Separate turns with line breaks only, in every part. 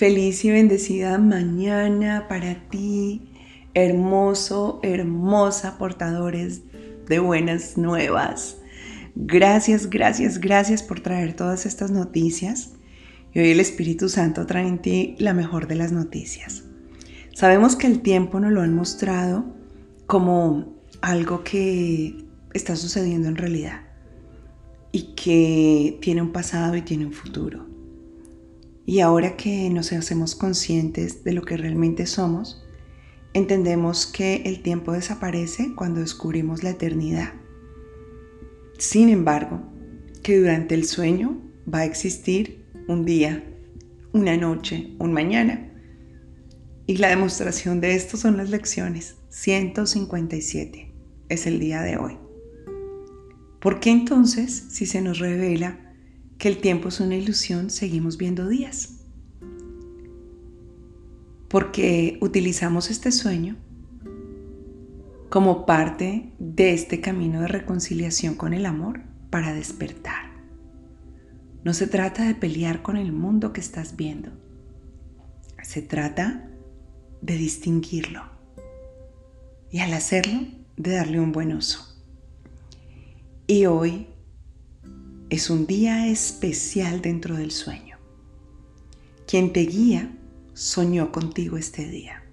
Feliz y bendecida mañana para ti, hermoso, hermosa, portadores de buenas nuevas. Gracias, gracias, gracias por traer todas estas noticias. Y hoy el Espíritu Santo trae en ti la mejor de las noticias. Sabemos que el tiempo nos lo han mostrado como algo que está sucediendo en realidad y que tiene un pasado y tiene un futuro. Y ahora que nos hacemos conscientes de lo que realmente somos, entendemos que el tiempo desaparece cuando descubrimos la eternidad. Sin embargo, que durante el sueño va a existir un día, una noche, un mañana. Y la demostración de esto son las lecciones 157. Es el día de hoy. ¿Por qué entonces, si se nos revela que el tiempo es una ilusión, seguimos viendo días? Porque utilizamos este sueño como parte de este camino de reconciliación con el amor para despertar. No se trata de pelear con el mundo que estás viendo. Se trata de distinguirlo. Y al hacerlo, de darle un buen uso. Y hoy es un día especial dentro del sueño. Quien te guía soñó contigo este día,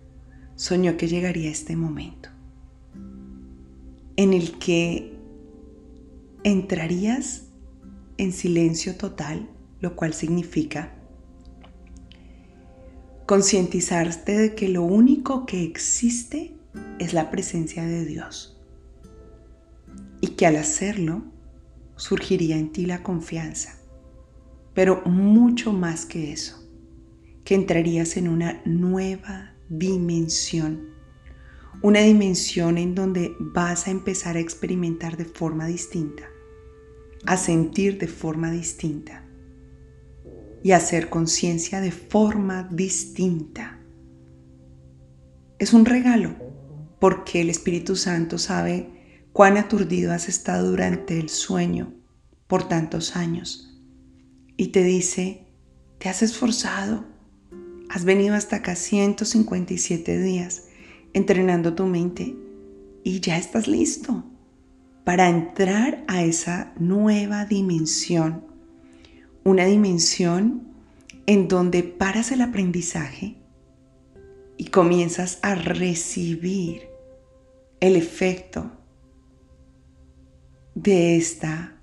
soñó que llegaría este momento en el que entrarías en silencio total, lo cual significa concientizarte de que lo único que existe es la presencia de Dios y que al hacerlo surgiría en ti la confianza, pero mucho más que eso, que entrarías en una nueva dimensión, una dimensión en donde vas a empezar a experimentar de forma distinta, a sentir de forma distinta y a hacer conciencia de forma distinta. Es un regalo porque el Espíritu Santo sabe cuán aturdido has estado durante el sueño por tantos años. Y te dice, te has esforzado, has venido hasta acá 157 días entrenando tu mente y ya estás listo para entrar a esa nueva dimensión, una dimensión en donde paras el aprendizaje y comienzas a recibir el efecto de esta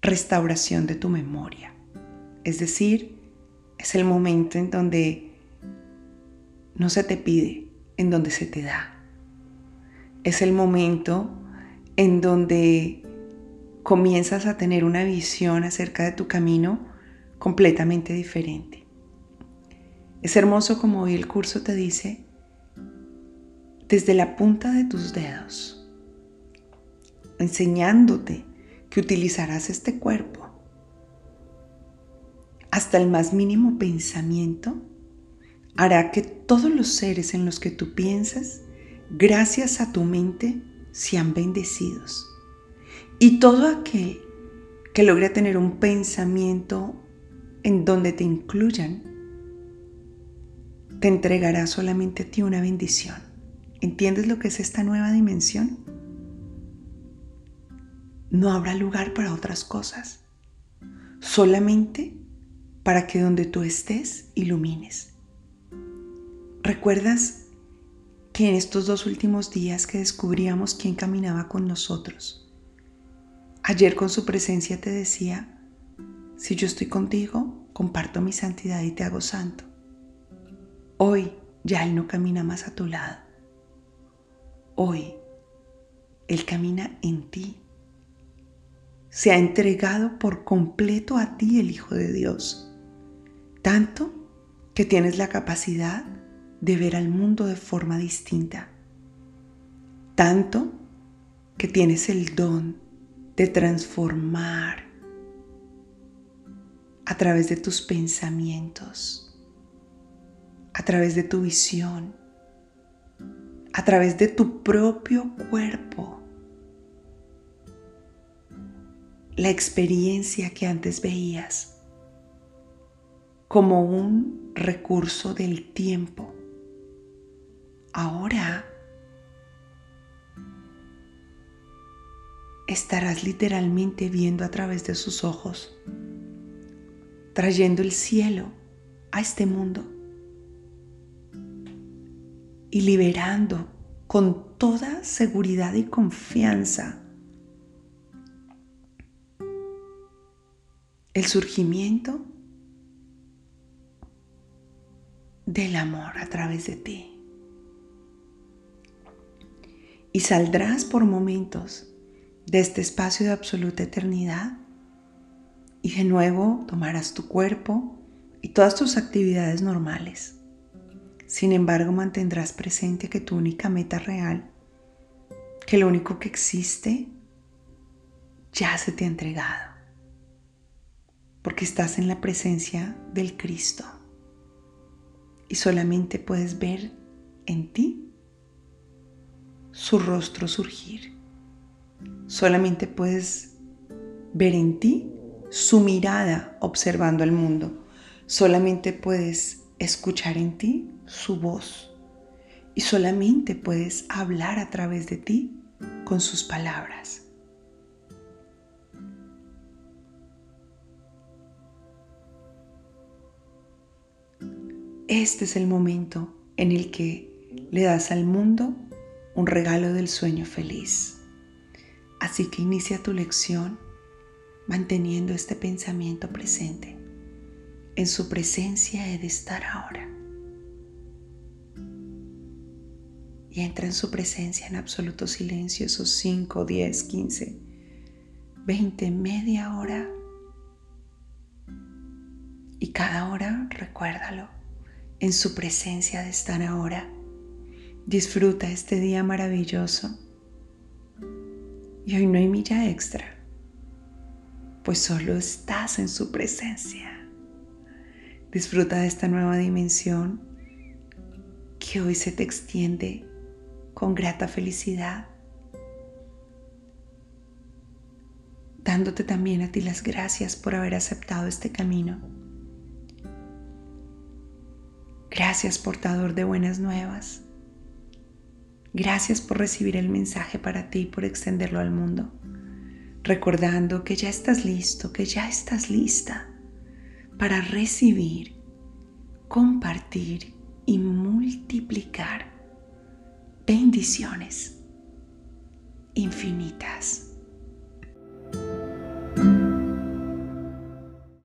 restauración de tu memoria. Es decir, es el momento en donde no se te pide, en donde se te da. Es el momento en donde comienzas a tener una visión acerca de tu camino completamente diferente. Es hermoso como hoy el curso te dice, desde la punta de tus dedos, enseñándote que utilizarás este cuerpo. Hasta el más mínimo pensamiento hará que todos los seres en los que tú piensas, gracias a tu mente, sean bendecidos. Y todo aquel que logre tener un pensamiento en donde te incluyan, te entregará solamente a ti una bendición. ¿Entiendes lo que es esta nueva dimensión? No habrá lugar para otras cosas, solamente para que donde tú estés ilumines. ¿Recuerdas que en estos dos últimos días que descubríamos quién caminaba con nosotros, ayer con su presencia te decía, si yo estoy contigo, comparto mi santidad y te hago santo. Hoy ya Él no camina más a tu lado. Hoy Él camina en ti se ha entregado por completo a ti el Hijo de Dios, tanto que tienes la capacidad de ver al mundo de forma distinta, tanto que tienes el don de transformar a través de tus pensamientos, a través de tu visión, a través de tu propio cuerpo la experiencia que antes veías como un recurso del tiempo. Ahora estarás literalmente viendo a través de sus ojos, trayendo el cielo a este mundo y liberando con toda seguridad y confianza el surgimiento del amor a través de ti. Y saldrás por momentos de este espacio de absoluta eternidad y de nuevo tomarás tu cuerpo y todas tus actividades normales. Sin embargo, mantendrás presente que tu única meta real, que lo único que existe, ya se te ha entregado, porque estás en la presencia del Cristo y solamente puedes ver en ti su rostro surgir. Solamente puedes ver en ti su mirada observando el mundo. Solamente puedes escuchar en ti su voz. Y solamente puedes hablar a través de ti con sus palabras. Este es el momento en el que le das al mundo un regalo del sueño feliz. Así que inicia tu lección manteniendo este pensamiento presente. En su presencia he de estar ahora. Y entra en su presencia en absoluto silencio esos 5, 10, 15, 20, media hora. Y cada hora recuérdalo en su presencia de estar ahora. Disfruta este día maravilloso. Y hoy no hay milla extra, pues solo estás en su presencia. Disfruta de esta nueva dimensión que hoy se te extiende con grata felicidad, dándote también a ti las gracias por haber aceptado este camino Gracias portador de buenas nuevas. Gracias por recibir el mensaje para ti y por extenderlo al mundo, recordando que ya estás listo, que ya estás lista para recibir, compartir y multiplicar bendiciones infinitas.